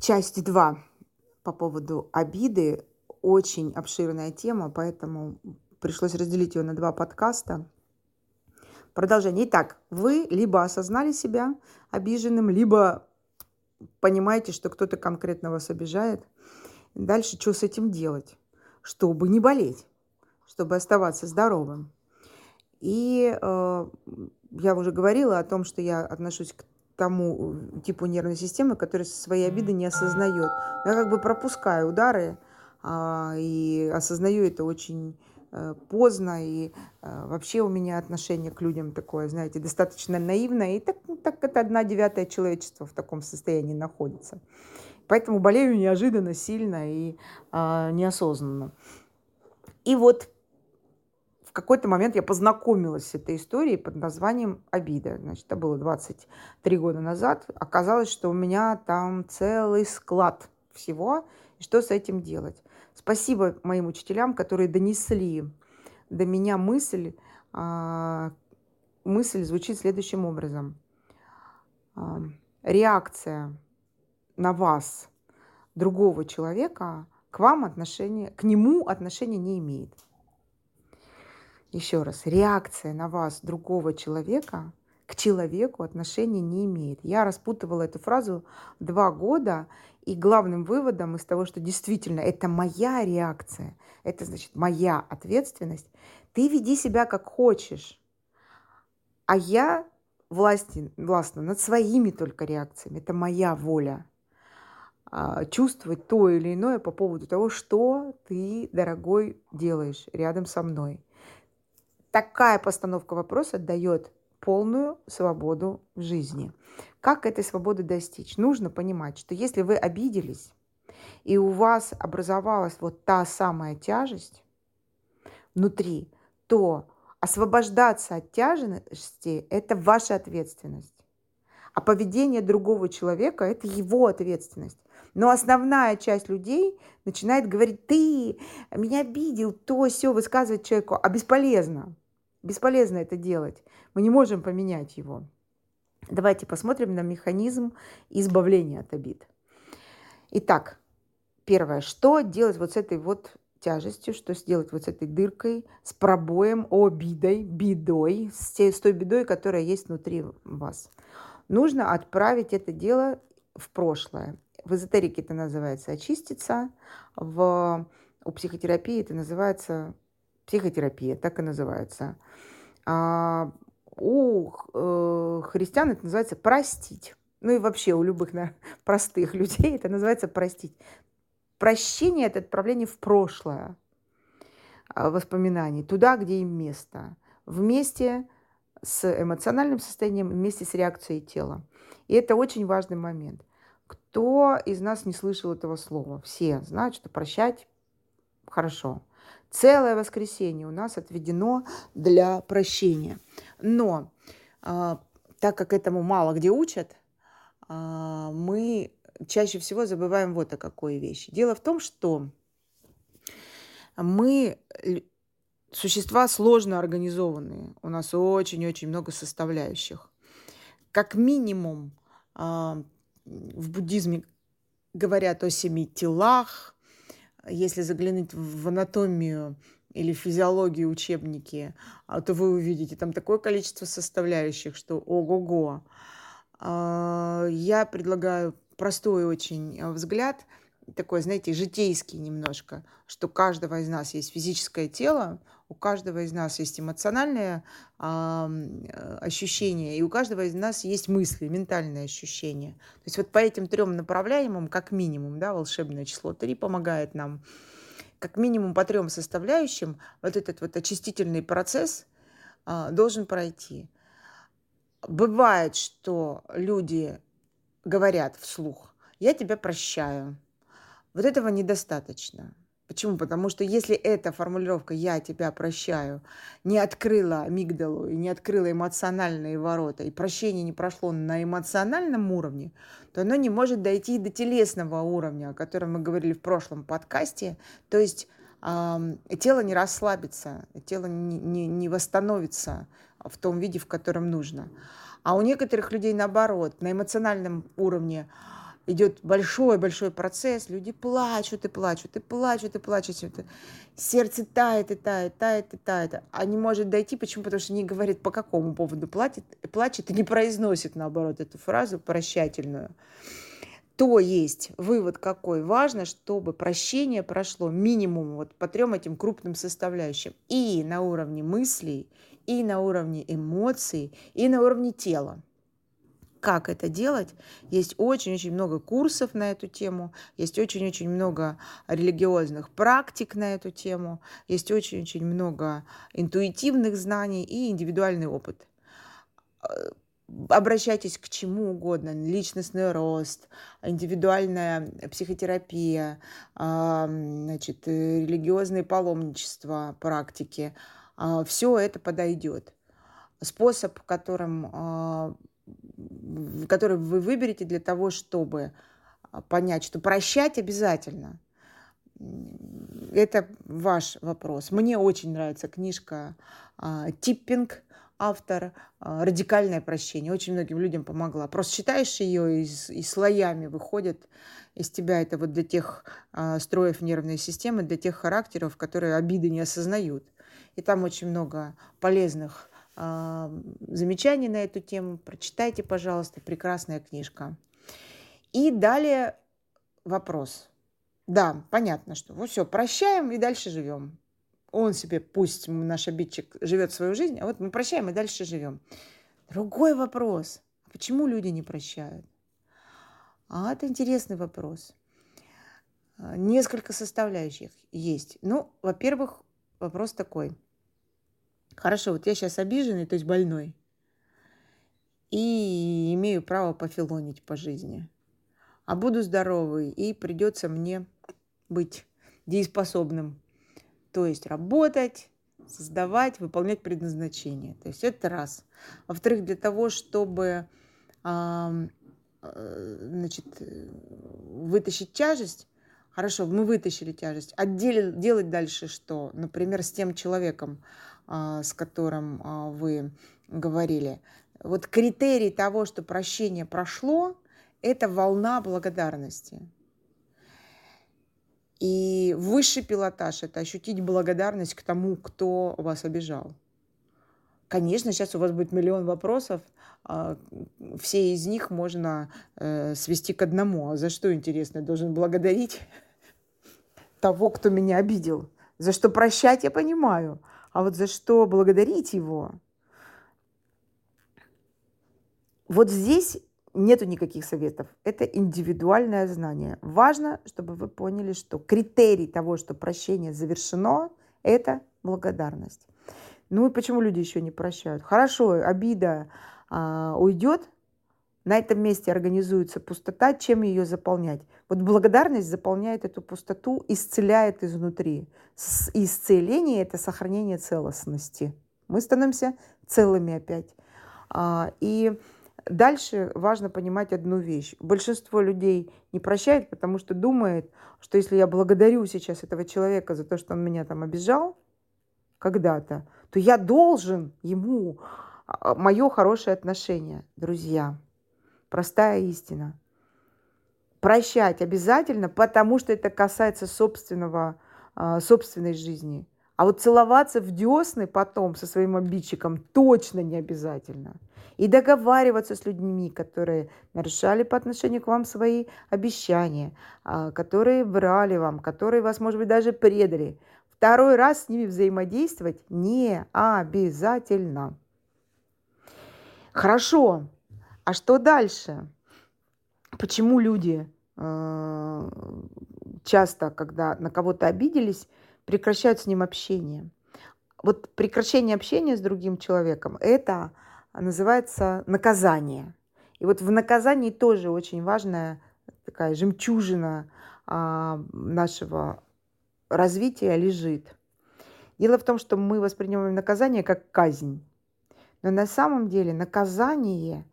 Часть 2 по поводу обиды. Очень обширная тема, поэтому пришлось разделить ее на два подкаста. Продолжение. Итак, вы либо осознали себя обиженным, либо понимаете, что кто-то конкретно вас обижает. Дальше что с этим делать? Чтобы не болеть, чтобы оставаться здоровым. И э, я уже говорила о том, что я отношусь к тому э, типу нервной системы, который свои обиды не осознает. Я как бы пропускаю удары а, и осознаю это очень э, поздно. И а, вообще у меня отношение к людям такое, знаете, достаточно наивное. И так, ну, так это одна девятая человечества в таком состоянии находится. Поэтому болею неожиданно, сильно и а, неосознанно. И вот в какой-то момент я познакомилась с этой историей под названием «Обида». Значит, это было 23 года назад. Оказалось, что у меня там целый склад всего, и что с этим делать. Спасибо моим учителям, которые донесли до меня мысль. А, мысль звучит следующим образом. А, реакция на вас другого человека к вам отношения, к нему отношения не имеет. Еще раз, реакция на вас другого человека к человеку отношения не имеет. Я распутывала эту фразу два года, и главным выводом из того, что действительно это моя реакция, это значит моя ответственность, ты веди себя как хочешь, а я власти, властна над своими только реакциями, это моя воля а, чувствовать то или иное по поводу того, что ты, дорогой, делаешь рядом со мной такая постановка вопроса дает полную свободу в жизни. Как этой свободы достичь? Нужно понимать, что если вы обиделись, и у вас образовалась вот та самая тяжесть внутри, то освобождаться от тяжести – это ваша ответственность. А поведение другого человека – это его ответственность. Но основная часть людей начинает говорить, ты меня обидел, то все высказывать человеку, а бесполезно. Бесполезно это делать. Мы не можем поменять его. Давайте посмотрим на механизм избавления от обид. Итак, первое, что делать вот с этой вот тяжестью, что сделать вот с этой дыркой, с пробоем, обидой, бедой, с, те, с той бедой, которая есть внутри вас. Нужно отправить это дело в прошлое. В эзотерике это называется очиститься, в, у психотерапии это называется психотерапия, так и называется. А у э, христиан это называется простить. Ну и вообще у любых на, простых людей это называется простить. Прощение – это отправление в прошлое а, воспоминаний, туда, где им место, вместе с эмоциональным состоянием, вместе с реакцией тела. И это очень важный момент. Кто из нас не слышал этого слова? Все знают, что прощать хорошо. Целое воскресенье у нас отведено для прощения. Но а, так как этому мало где учат, а, мы чаще всего забываем вот о какой вещи. Дело в том, что мы существа сложно организованные. У нас очень-очень много составляющих. Как минимум а, в буддизме говорят о семи телах, если заглянуть в анатомию или физиологию учебники, а, то вы увидите там такое количество составляющих, что ого-го. А, я предлагаю простой очень а, взгляд, такой, знаете, житейский немножко, что у каждого из нас есть физическое тело, у каждого из нас есть эмоциональное э, ощущение, и у каждого из нас есть мысли, ментальные ощущения. То есть вот по этим трем направляемым, как минимум, да, волшебное число 3 помогает нам, как минимум по трем составляющим вот этот вот очистительный процесс э, должен пройти. Бывает, что люди говорят вслух, я тебя прощаю. Вот этого недостаточно. Почему? Потому что если эта формулировка «я тебя прощаю» не открыла амигдалу и не открыла эмоциональные ворота, и прощение не прошло на эмоциональном уровне, то оно не может дойти до телесного уровня, о котором мы говорили в прошлом подкасте. То есть э, тело не расслабится, тело не, не, не восстановится в том виде, в котором нужно. А у некоторых людей наоборот, на эмоциональном уровне идет большой-большой процесс, люди плачут и плачут, и плачут, и плачут. Сердце тает и тает, тает и тает. А не может дойти. Почему? Потому что не говорит, по какому поводу платит, плачет и не произносит, наоборот, эту фразу прощательную. То есть вывод какой? Важно, чтобы прощение прошло минимум вот по трем этим крупным составляющим. И на уровне мыслей, и на уровне эмоций, и на уровне тела как это делать. Есть очень-очень много курсов на эту тему, есть очень-очень много религиозных практик на эту тему, есть очень-очень много интуитивных знаний и индивидуальный опыт. Э, обращайтесь к чему угодно, личностный рост, индивидуальная психотерапия, значит, религиозные паломничества, практики. А, Все это подойдет. Способ, которым а, который вы выберете для того, чтобы а, понять, что прощать обязательно. Это ваш вопрос. Мне очень нравится книжка а, «Типпинг», автор а, «Радикальное прощение». Очень многим людям помогла. Просто читаешь ее, и, и слоями выходит из тебя это вот для тех строев нервной системы, для тех характеров, которые обиды не осознают. И там очень много полезных замечаний на эту тему, прочитайте, пожалуйста, прекрасная книжка. И далее вопрос. Да, понятно, что вот все, прощаем и дальше живем. Он себе, пусть наш обидчик живет свою жизнь, а вот мы прощаем и дальше живем. Другой вопрос. Почему люди не прощают? А это интересный вопрос. А, несколько составляющих есть. Ну, во-первых, вопрос такой – Хорошо, вот я сейчас обиженный, то есть больной, и имею право пофилонить по жизни. А буду здоровый, и придется мне быть дееспособным. То есть работать, создавать, выполнять предназначение. То есть это раз. Во-вторых, для того, чтобы э, значит, вытащить тяжесть, хорошо, мы вытащили тяжесть, а делать дальше что? Например, с тем человеком, с которым а, вы говорили. Вот критерий того, что прощение прошло, это волна благодарности. И высший пилотаж – это ощутить благодарность к тому, кто вас обижал. Конечно, сейчас у вас будет миллион вопросов, а, все из них можно э, свести к одному. А за что, интересно, я должен благодарить того, кто меня обидел? За что прощать, я понимаю. А вот за что благодарить его? Вот здесь нету никаких советов. Это индивидуальное знание. Важно, чтобы вы поняли, что критерий того, что прощение завершено, это благодарность. Ну и почему люди еще не прощают? Хорошо, обида а, уйдет, на этом месте организуется пустота, чем ее заполнять? Вот благодарность заполняет эту пустоту, исцеляет изнутри. Исцеление – это сохранение целостности. Мы становимся целыми опять. А, и дальше важно понимать одну вещь. Большинство людей не прощает, потому что думает, что если я благодарю сейчас этого человека за то, что он меня там обижал когда-то, то я должен ему а, мое хорошее отношение. Друзья, Простая истина. Прощать обязательно, потому что это касается собственного, а, собственной жизни. А вот целоваться в десны потом со своим обидчиком точно не обязательно. И договариваться с людьми, которые нарушали по отношению к вам свои обещания, а, которые врали вам, которые вас, может быть, даже предали. Второй раз с ними взаимодействовать не обязательно. Хорошо, а что дальше? Почему люди э, часто, когда на кого-то обиделись, прекращают с ним общение? Вот прекращение общения с другим человеком – это называется наказание. И вот в наказании тоже очень важная такая жемчужина а, нашего развития лежит. Дело в том, что мы воспринимаем наказание как казнь. Но на самом деле наказание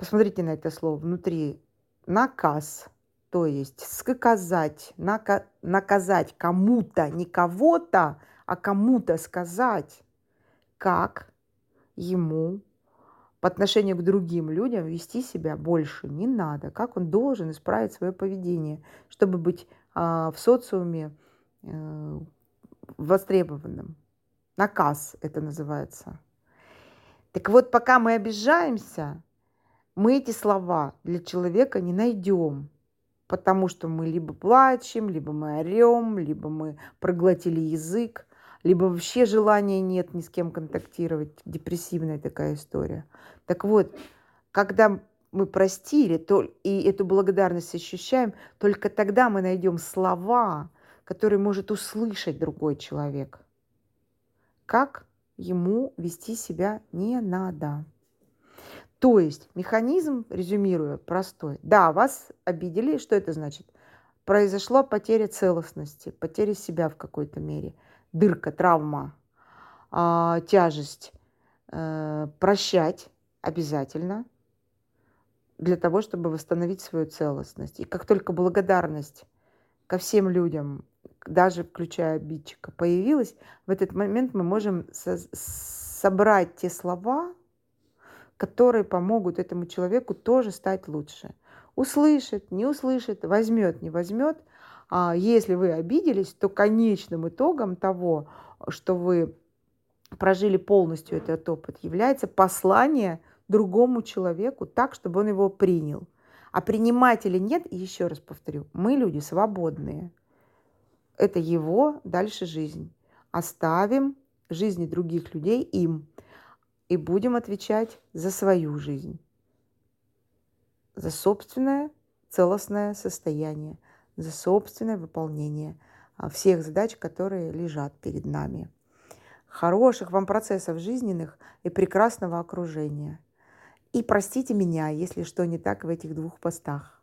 Посмотрите на это слово внутри. Наказ, то есть сказать, нака- наказать кому-то, не кого-то, а кому-то сказать, как ему по отношению к другим людям вести себя больше не надо, как он должен исправить свое поведение, чтобы быть а, в социуме а, востребованным. Наказ это называется. Так вот, пока мы обижаемся, мы эти слова для человека не найдем, потому что мы либо плачем, либо мы орем, либо мы проглотили язык, либо вообще желания нет ни с кем контактировать. Депрессивная такая история. Так вот, когда мы простили то, и эту благодарность ощущаем, только тогда мы найдем слова, которые может услышать другой человек. Как ему вести себя не надо. То есть механизм, резюмируя, простой. Да, вас обидели. Что это значит? Произошла потеря целостности, потеря себя в какой-то мере – дырка, травма, э, тяжесть, э, прощать обязательно для того, чтобы восстановить свою целостность. И как только благодарность ко всем людям, даже включая обидчика, появилась, в этот момент мы можем со- собрать те слова, которые помогут этому человеку тоже стать лучше. Услышит, не услышит, возьмет, не возьмет – а если вы обиделись, то конечным итогом того, что вы прожили полностью этот опыт, является послание другому человеку так, чтобы он его принял. А принимать или нет, еще раз повторю, мы люди свободные. Это его дальше жизнь. Оставим жизни других людей им и будем отвечать за свою жизнь, за собственное целостное состояние за собственное выполнение а, всех задач, которые лежат перед нами. Хороших вам процессов жизненных и прекрасного окружения. И простите меня, если что не так в этих двух постах.